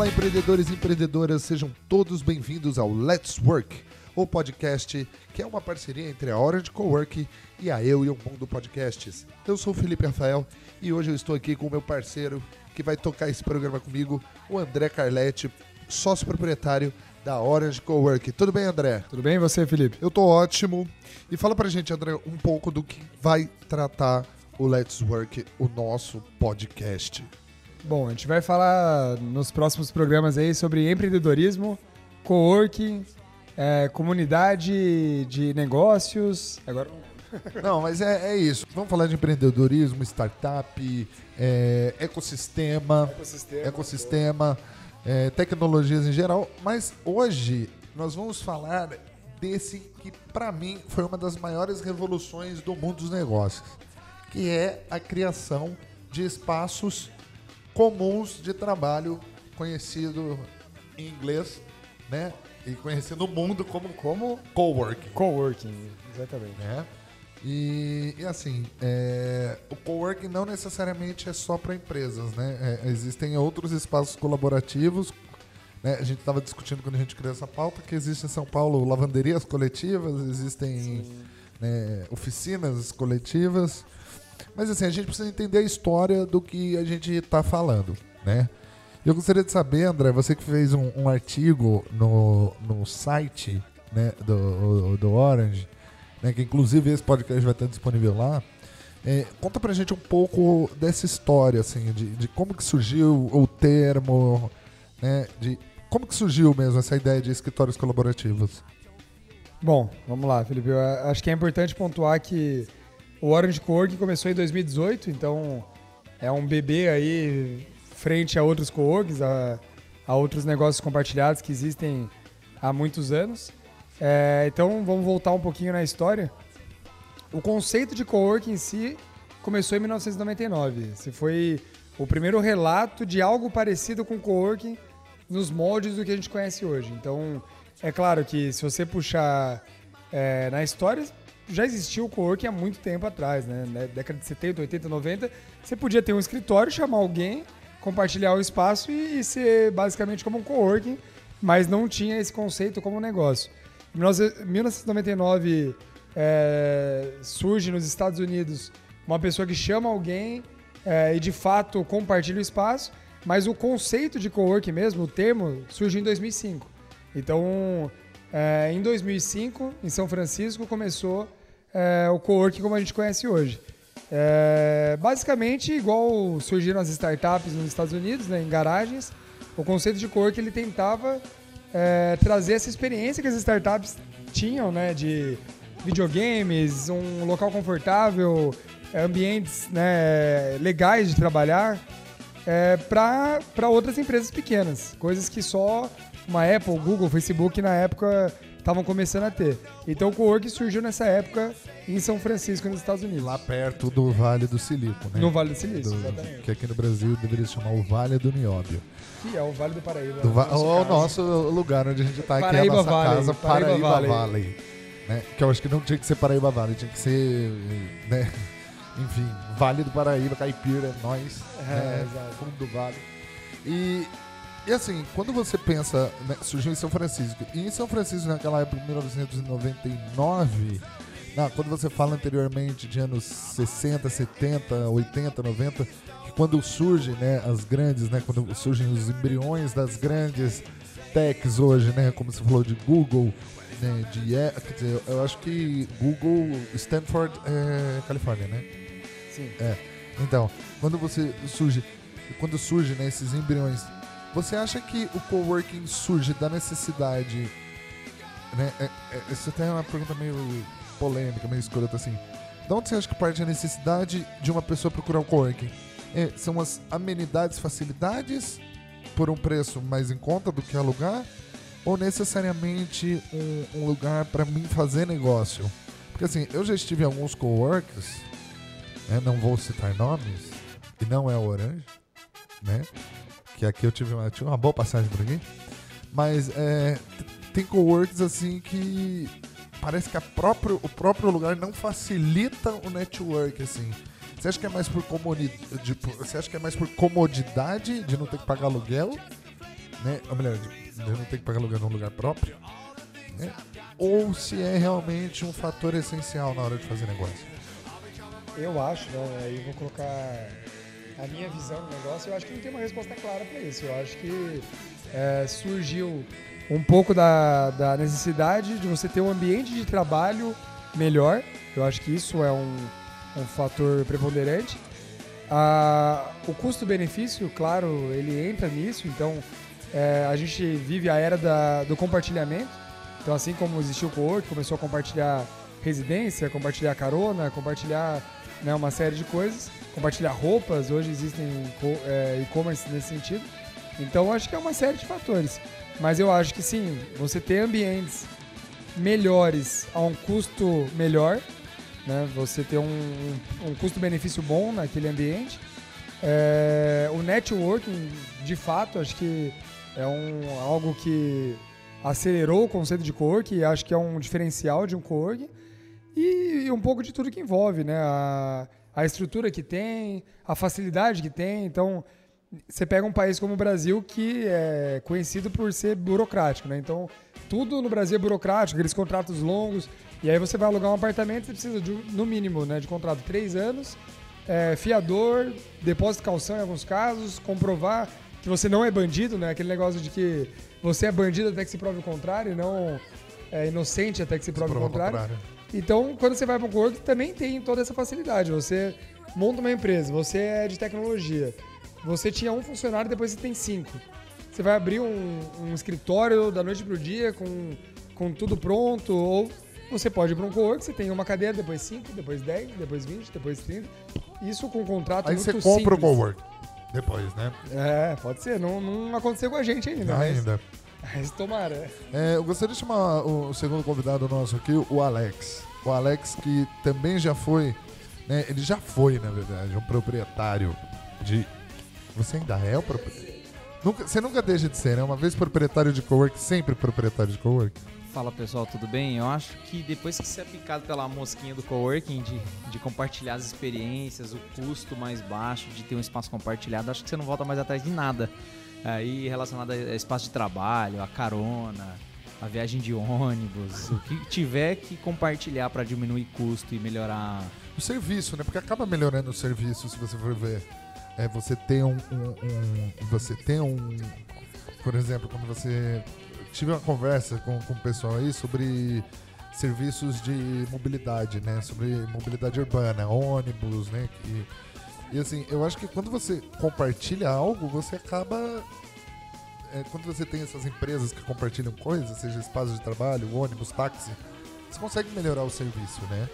Olá, empreendedores e empreendedoras, sejam todos bem-vindos ao Let's Work, o podcast que é uma parceria entre a Orange Cowork e a Eu e o Mundo Podcasts. Eu sou o Felipe Rafael e hoje eu estou aqui com o meu parceiro que vai tocar esse programa comigo, o André Carletti, sócio proprietário da Orange Cowork. Tudo bem, André? Tudo bem e você, Felipe? Eu tô ótimo. E fala pra gente, André, um pouco do que vai tratar o Let's Work, o nosso podcast. Bom, a gente vai falar nos próximos programas aí sobre empreendedorismo, coworking, é, comunidade de negócios. Agora. Não, mas é, é isso. Vamos falar de empreendedorismo, startup, é, ecossistema, Ecossistema. ecossistema é, tecnologias em geral. Mas hoje nós vamos falar desse que, para mim, foi uma das maiores revoluções do mundo dos negócios, que é a criação de espaços comuns de trabalho, conhecido em inglês, né? E conhecido no mundo como, como coworking, Coworking, exatamente. né? E, e assim, é, o coworking não necessariamente é só para empresas, né? É, existem outros espaços colaborativos. Né? A gente estava discutindo quando a gente criou essa pauta que existe em São Paulo lavanderias coletivas, existem né, oficinas coletivas. Mas assim, a gente precisa entender a história do que a gente está falando, né? Eu gostaria de saber, André, você que fez um, um artigo no, no site né, do, do Orange, né, que inclusive esse podcast vai estar disponível lá. É, conta pra gente um pouco dessa história, assim, de, de como que surgiu o termo, né, de como que surgiu mesmo essa ideia de escritórios colaborativos. Bom, vamos lá, Felipe. Eu acho que é importante pontuar que o Orange Coworking começou em 2018, então é um bebê aí frente a outros coworkings, a, a outros negócios compartilhados que existem há muitos anos. É, então vamos voltar um pouquinho na história. O conceito de coworking em si começou em 1999. Esse foi o primeiro relato de algo parecido com coworking nos moldes do que a gente conhece hoje. Então, é claro que se você puxar é, na história, já existiu o coworking há muito tempo atrás, né? Na década de 70, 80, 90, você podia ter um escritório, chamar alguém, compartilhar o espaço e, ser basicamente como um coworking, mas não tinha esse conceito como negócio. Em 1999 é, surge nos Estados Unidos uma pessoa que chama alguém é, e de fato compartilha o espaço, mas o conceito de coworking mesmo, o termo, surgiu em 2005. Então, é, em 2005, em São Francisco, começou é, o coworking como a gente conhece hoje. É, basicamente, igual surgiram as startups nos Estados Unidos, né, em garagens, o conceito de coworking ele tentava é, trazer essa experiência que as startups tinham, né, de videogames, um local confortável, ambientes né, legais de trabalhar é, para outras empresas pequenas, coisas que só uma Apple, Google, Facebook na época estavam começando a ter. Então o coworking surgiu nessa época em São Francisco, nos Estados Unidos. Lá perto do Vale do Silício, né? No Vale do Silício, Do- exatamente. que aqui no Brasil deveria se chamar o Vale do Nióbio. Que é o Vale do Paraíba. Do va- no nosso o nosso lugar onde a gente tá, que é a nossa Valley, casa, Paraíba Paraíba, Valley. Valley. né? Que eu acho que não tinha que ser Paraíba Valley, tinha que ser, né? Enfim, Vale do Paraíba, Caipira, nós, É, né? exato. fundo do vale. E, e assim, quando você pensa, né, surgiu em São Francisco, e em São Francisco naquela época, em 1999, não, quando você fala anteriormente de anos 60, 70, 80, 90, que quando surgem né, as grandes, né, quando surgem os embriões das grandes techs hoje, né, como você falou de Google, né, de, quer dizer, eu acho que Google, Stanford, é, Califórnia, né? Sim. É. Então, quando você surge, quando surge né, esses embriões, você acha que o coworking surge da necessidade, né? É, é, isso até é uma pergunta meio polêmica, meio escrota assim. De onde você acha que parte a necessidade de uma pessoa procurar um coworking? É, são as amenidades, facilidades por um preço mais em conta do que alugar? Ou necessariamente um, um lugar para mim fazer negócio? Porque assim, eu já estive em alguns coworks né, não vou citar nomes, e não é o Orange, né? Que aqui eu tive uma, tive uma boa passagem por aqui. Mas é, tem coworks assim que parece que próprio, o próprio lugar não facilita o network, assim. Você acha que é mais por comodidade, você acha que é mais por comodidade de não ter que pagar aluguel? né? Ou melhor, de não ter que pagar aluguel num lugar próprio, né? Ou se é realmente um fator essencial na hora de fazer negócio. Eu acho, né? Aí vou colocar a minha visão do negócio. Eu acho que não tem uma resposta clara para isso. Eu acho que é, surgiu um pouco da, da necessidade de você ter um ambiente de trabalho melhor. Eu acho que isso é um, um fator preponderante. Ah, o custo-benefício, claro, ele entra nisso. Então, é, a gente vive a era da, do compartilhamento. Então, assim como existiu o co-work, começou a compartilhar residência, compartilhar carona, compartilhar né, uma série de coisas, compartilhar roupas. Hoje existem é, e-commerce nesse sentido. Então, acho que é uma série de fatores. Mas eu acho que sim, você ter ambientes melhores a um custo melhor, né? Você ter um, um custo-benefício bom naquele ambiente. É, o networking, de fato, acho que é um, algo que acelerou o conceito de coworking e acho que é um diferencial de um coworking. E, e um pouco de tudo que envolve, né? A, a estrutura que tem, a facilidade que tem. Então, você pega um país como o Brasil que é conhecido por ser burocrático, né? Então, tudo no Brasil é burocrático, aqueles contratos longos. E aí você vai alugar um apartamento, você precisa, de, no mínimo, né, de contrato três anos, é, fiador, depósito de calção em alguns casos, comprovar que você não é bandido, né? Aquele negócio de que você é bandido até que se prove o contrário, e não é inocente até que se prove, se o contrário. contrário. Então, quando você vai para um corpo, também tem toda essa facilidade. Você monta uma empresa, você é de tecnologia você tinha um funcionário, depois você tem cinco. Você vai abrir um, um escritório da noite pro dia com, com tudo pronto, ou você pode ir para um co-work, você tem uma cadeira, depois cinco, depois dez, depois vinte, depois trinta. Isso com um contrato Aí muito você compra simples. o co-work depois, né? É, pode ser. Não, não aconteceu com a gente ainda. Ainda. Mas, mas tomara. É, eu gostaria de chamar o segundo convidado nosso aqui, o Alex. O Alex que também já foi, né? Ele já foi, na verdade, um proprietário de você ainda é o proprietário? Nunca, você nunca deixa de ser, né? Uma vez proprietário de cowork, sempre proprietário de cowork. Fala pessoal, tudo bem? Eu acho que depois que você é picado pela mosquinha do coworking, de, de compartilhar as experiências, o custo mais baixo, de ter um espaço compartilhado, acho que você não volta mais atrás de nada. Aí relacionado a espaço de trabalho, a carona, a viagem de ônibus, o que tiver que compartilhar para diminuir custo e melhorar. O serviço, né? Porque acaba melhorando o serviço se você for ver é você ter um, um, um, você ter um por exemplo quando você tive uma conversa com, com o pessoal aí sobre serviços de mobilidade né sobre mobilidade urbana ônibus né e assim eu acho que quando você compartilha algo você acaba é, quando você tem essas empresas que compartilham coisas seja espaço de trabalho ônibus táxi você consegue melhorar o serviço né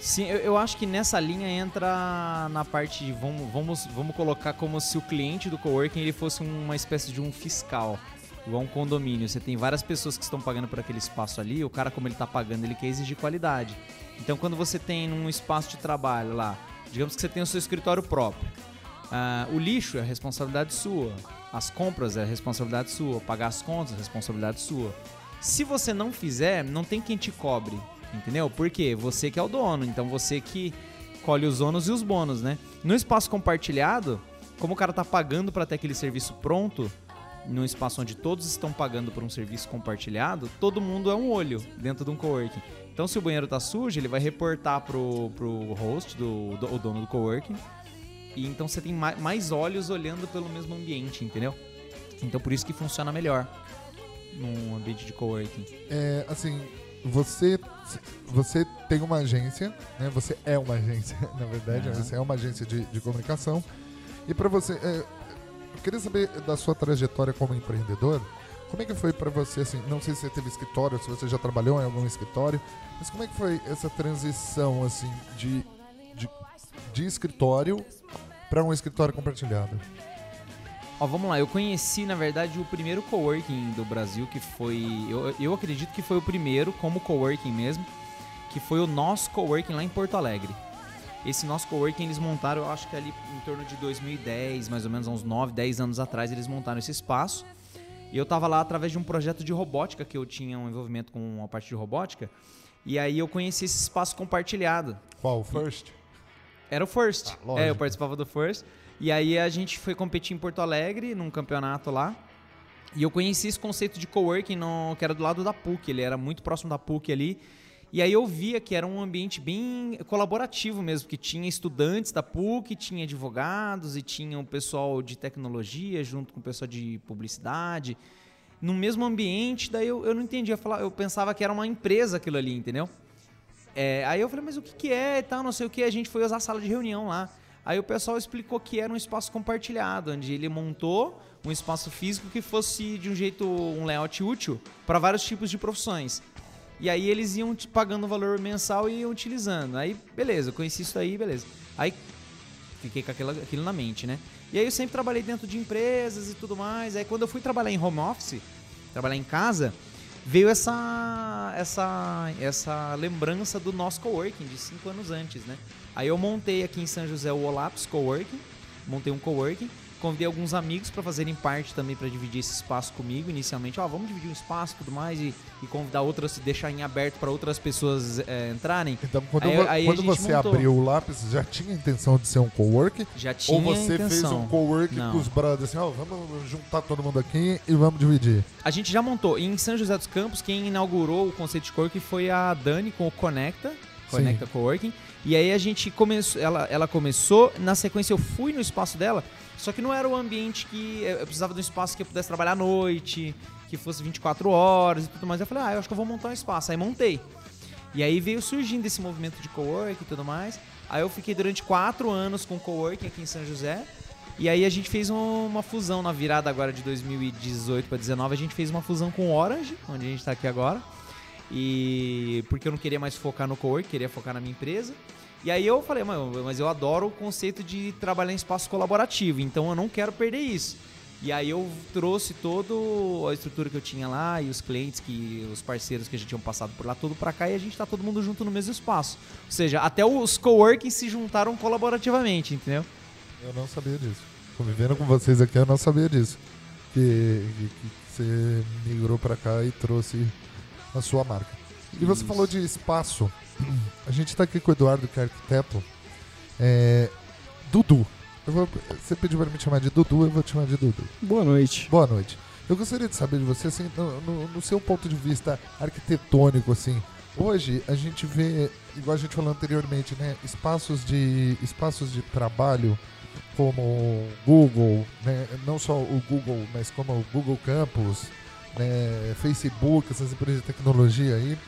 Sim, eu, eu, acho que nessa linha entra na parte de vamos, vamos, vamos colocar como se o cliente do coworking ele fosse uma espécie de um fiscal, igual um condomínio. Você tem várias pessoas que estão pagando por aquele espaço ali, o cara como ele está pagando, ele quer exigir qualidade. Então quando você tem um espaço de trabalho lá, digamos que você tem o seu escritório próprio, uh, o lixo é responsabilidade sua, as compras é responsabilidade sua, pagar as contas é responsabilidade sua. Se você não fizer, não tem quem te cobre. Entendeu? Porque você que é o dono, então você que colhe os ônus e os bônus, né? No espaço compartilhado, como o cara tá pagando para ter aquele serviço pronto, num espaço onde todos estão pagando por um serviço compartilhado, todo mundo é um olho dentro de um coworking. Então, se o banheiro tá sujo, ele vai reportar pro, pro host, do, do o dono do coworking. E então você tem mais, mais olhos olhando pelo mesmo ambiente, entendeu? Então, por isso que funciona melhor num ambiente de coworking. É, assim, você você tem uma agência, né? Você é uma agência, na verdade, uhum. você é uma agência de, de comunicação. E para você, é, eu queria saber da sua trajetória como empreendedor. Como é que foi para você, assim, não sei se você teve escritório, se você já trabalhou em algum escritório, mas como é que foi essa transição, assim, de, de, de escritório para um escritório compartilhado? Ó, vamos lá, eu conheci, na verdade, o primeiro coworking do Brasil, que foi. Eu, eu acredito que foi o primeiro, como coworking mesmo, que foi o nosso coworking lá em Porto Alegre. Esse nosso coworking eles montaram, eu acho que ali em torno de 2010, mais ou menos, uns 9, 10 anos atrás, eles montaram esse espaço. E eu tava lá através de um projeto de robótica, que eu tinha um envolvimento com a parte de robótica. E aí eu conheci esse espaço compartilhado. Qual? O First? Era o First. Ah, é, eu participava do First. E aí a gente foi competir em Porto Alegre, num campeonato lá. E eu conheci esse conceito de coworking no, que era do lado da PUC, ele era muito próximo da PUC ali. E aí eu via que era um ambiente bem colaborativo mesmo, que tinha estudantes da PUC, tinha advogados e tinha o pessoal de tecnologia junto com o pessoal de publicidade. No mesmo ambiente, daí eu, eu não entendia, eu pensava que era uma empresa aquilo ali, entendeu? É, aí eu falei, mas o que, que é e tal, não sei o que, a gente foi usar a sala de reunião lá. Aí o pessoal explicou que era um espaço compartilhado, onde ele montou um espaço físico que fosse de um jeito, um layout útil para vários tipos de profissões. E aí eles iam pagando o valor mensal e iam utilizando. Aí, beleza, eu conheci isso aí, beleza. Aí fiquei com aquilo, aquilo na mente, né? E aí eu sempre trabalhei dentro de empresas e tudo mais. Aí quando eu fui trabalhar em home office, trabalhar em casa, veio essa essa essa lembrança do nosso coworking de cinco anos antes, né? Aí eu montei aqui em São José o Olaps Coworking, montei um coworking Convidei alguns amigos para fazerem parte também para dividir esse espaço comigo inicialmente. Ó, vamos dividir um espaço e tudo mais e, e convidar outras, deixar em aberto para outras pessoas é, entrarem. Então, quando, aí, aí quando você montou. abriu o lápis, já tinha a intenção de ser um cowork? Já tinha Ou você fez um cowork com os brothers assim, ó, vamos juntar todo mundo aqui e vamos dividir? A gente já montou. Em São José dos Campos, quem inaugurou o conceito de cowork foi a Dani com o Conecta. Conecta Sim. Coworking. E aí a gente começou, ela, ela começou, na sequência eu fui no espaço dela, só que não era o ambiente que eu precisava de um espaço que eu pudesse trabalhar à noite, que fosse 24 horas e tudo mais. Eu falei, ah, eu acho que eu vou montar um espaço. Aí montei. E aí veio surgindo esse movimento de cowork e tudo mais. Aí eu fiquei durante quatro anos com coworking aqui em São José. E aí a gente fez uma fusão na virada agora de 2018 para 2019. A gente fez uma fusão com Orange, onde a gente está aqui agora. E porque eu não queria mais focar no cowork, queria focar na minha empresa. E aí eu falei, mas eu adoro o conceito de trabalhar em espaço colaborativo, então eu não quero perder isso. E aí eu trouxe toda a estrutura que eu tinha lá e os clientes, que os parceiros que a gente tinha passado por lá, tudo para cá e a gente tá todo mundo junto no mesmo espaço. Ou seja, até os coworking se juntaram colaborativamente, entendeu? Eu não sabia disso. Convivendo com vocês aqui, eu não sabia disso. Que, que, que você migrou para cá e trouxe a sua marca. E você Isso. falou de espaço. A gente está aqui com o Eduardo, que é arquiteto. É, Dudu. Eu vou, você pediu para me chamar de Dudu, eu vou te chamar de Dudu. Boa noite. Boa noite. Eu gostaria de saber de você, assim, no, no, no seu ponto de vista arquitetônico, assim, hoje a gente vê, igual a gente falou anteriormente, né, espaços de, espaços de trabalho como Google, né, não só o Google, mas como o Google Campus, né, Facebook, essas empresas de tecnologia aí,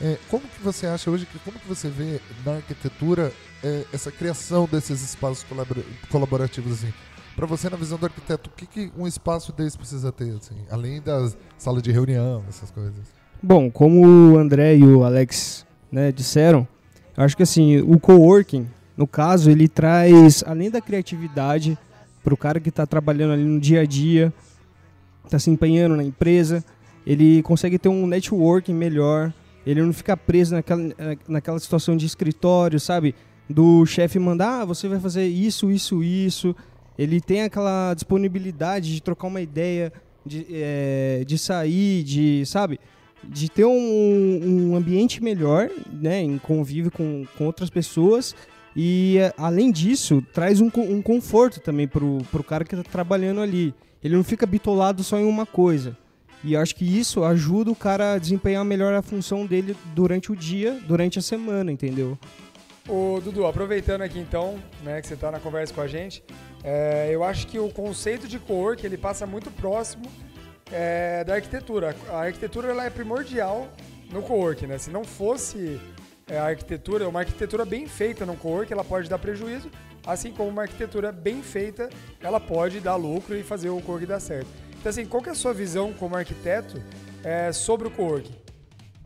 é, como que você acha hoje, que, como que você vê na arquitetura é, essa criação desses espaços colaborativos assim? Para você, na visão do arquiteto, o que, que um espaço desse precisa ter, assim, além das salas de reunião, essas coisas? Bom, como o André e o Alex né, disseram, acho que assim, o coworking, no caso, ele traz, além da criatividade, para o cara que está trabalhando ali no dia a dia, está se empenhando na empresa, ele consegue ter um networking melhor, ele não fica preso naquela, naquela situação de escritório, sabe? Do chefe mandar, ah, você vai fazer isso, isso, isso. Ele tem aquela disponibilidade de trocar uma ideia, de, é, de sair, de, sabe? De ter um, um ambiente melhor, né? Em convívio com, com outras pessoas. E, além disso, traz um, um conforto também pro, pro cara que está trabalhando ali. Ele não fica bitolado só em uma coisa. E acho que isso ajuda o cara a desempenhar melhor a função dele durante o dia, durante a semana, entendeu? Ô, Dudu, aproveitando aqui então, né, que você está na conversa com a gente, é, eu acho que o conceito de que ele passa muito próximo é, da arquitetura. A arquitetura ela é primordial no co-work, né? Se não fosse é, a arquitetura, uma arquitetura bem feita no co-work, ela pode dar prejuízo, assim como uma arquitetura bem feita, ela pode dar lucro e fazer o co-work dar certo. Então, assim, qual é a sua visão como arquiteto é, sobre o coworking?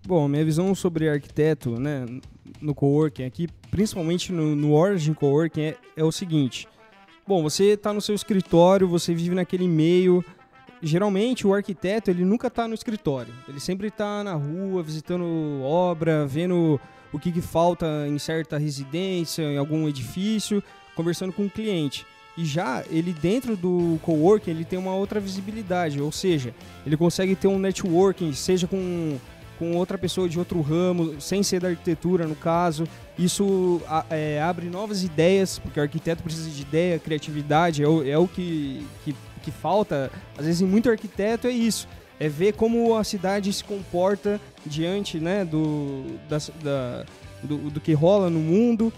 Bom, minha visão sobre arquiteto, né, no coworking aqui, principalmente no, no Origin Coworking, é, é o seguinte. Bom, você está no seu escritório, você vive naquele meio. Geralmente o arquiteto ele nunca está no escritório, ele sempre está na rua visitando obra, vendo o que, que falta em certa residência, em algum edifício, conversando com o cliente. E já ele dentro do coworking, ele tem uma outra visibilidade, ou seja, ele consegue ter um networking, seja com, com outra pessoa de outro ramo, sem ser da arquitetura no caso. Isso é, abre novas ideias, porque o arquiteto precisa de ideia, criatividade, é o, é o que, que que falta, às vezes, em muito arquiteto é isso. É ver como a cidade se comporta diante né, do, da, da do, do que rola no mundo.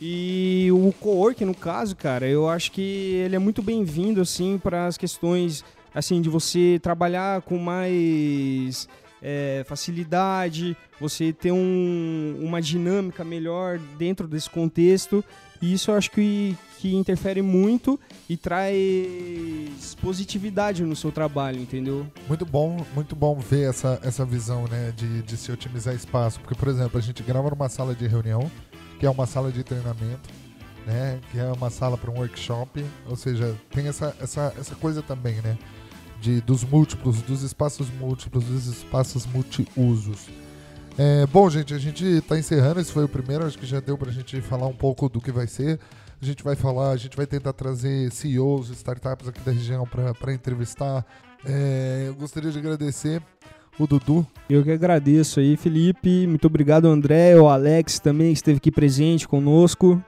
E o co-work, no caso, cara, eu acho que ele é muito bem-vindo, assim, para as questões, assim, de você trabalhar com mais é, facilidade, você ter um, uma dinâmica melhor dentro desse contexto. E isso eu acho que, que interfere muito e traz positividade no seu trabalho, entendeu? Muito bom, muito bom ver essa, essa visão, né, de, de se otimizar espaço. Porque, por exemplo, a gente grava numa sala de reunião, que é uma sala de treinamento, né, que é uma sala para um workshop, ou seja, tem essa, essa, essa coisa também, né, de, dos múltiplos, dos espaços múltiplos, dos espaços multiusos. É, bom, gente, a gente está encerrando. Esse foi o primeiro. Acho que já deu para a gente falar um pouco do que vai ser. A gente vai falar, a gente vai tentar trazer CEOs, startups aqui da região para entrevistar. É, eu gostaria de agradecer o Dudu. Eu que agradeço aí, Felipe. Muito obrigado, André, o Alex também, que esteve aqui presente conosco.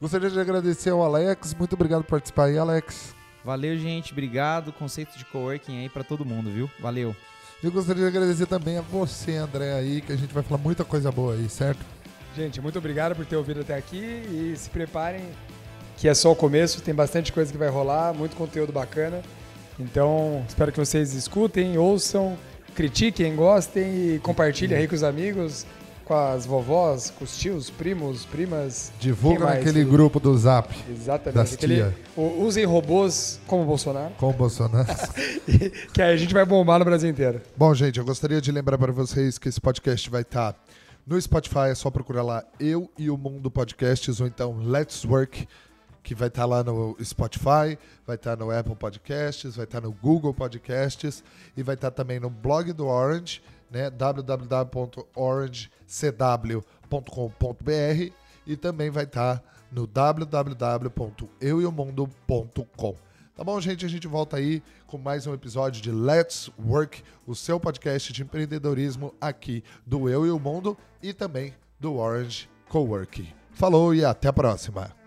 Gostaria de agradecer ao Alex. Muito obrigado por participar aí, Alex. Valeu, gente. Obrigado. Conceito de coworking aí para todo mundo, viu? Valeu. Eu gostaria de agradecer também a você, André, aí, que a gente vai falar muita coisa boa aí, certo? Gente, muito obrigado por ter ouvido até aqui e se preparem que é só o começo, tem bastante coisa que vai rolar, muito conteúdo bacana. Então, espero que vocês escutem, ouçam, critiquem, gostem e compartilhem aí com os amigos com as vovós, com os tios, primos, primas. Divulga naquele grupo do Zap. Exatamente. Das aquele, usem robôs como Bolsonaro. Como Bolsonaro. que aí a gente vai bombar no Brasil inteiro. Bom, gente, eu gostaria de lembrar para vocês que esse podcast vai estar tá no Spotify, é só procurar lá Eu e o Mundo Podcasts ou então Let's Work, que vai estar tá lá no Spotify, vai estar tá no Apple Podcasts, vai estar no Google Podcasts e vai estar também no blog do Orange né, www.orangecw.com.br e também vai estar tá no www.eueomundo.com. Tá bom, gente? A gente volta aí com mais um episódio de Let's Work, o seu podcast de empreendedorismo aqui do Eu e o Mundo e também do Orange Coworking. Falou e até a próxima.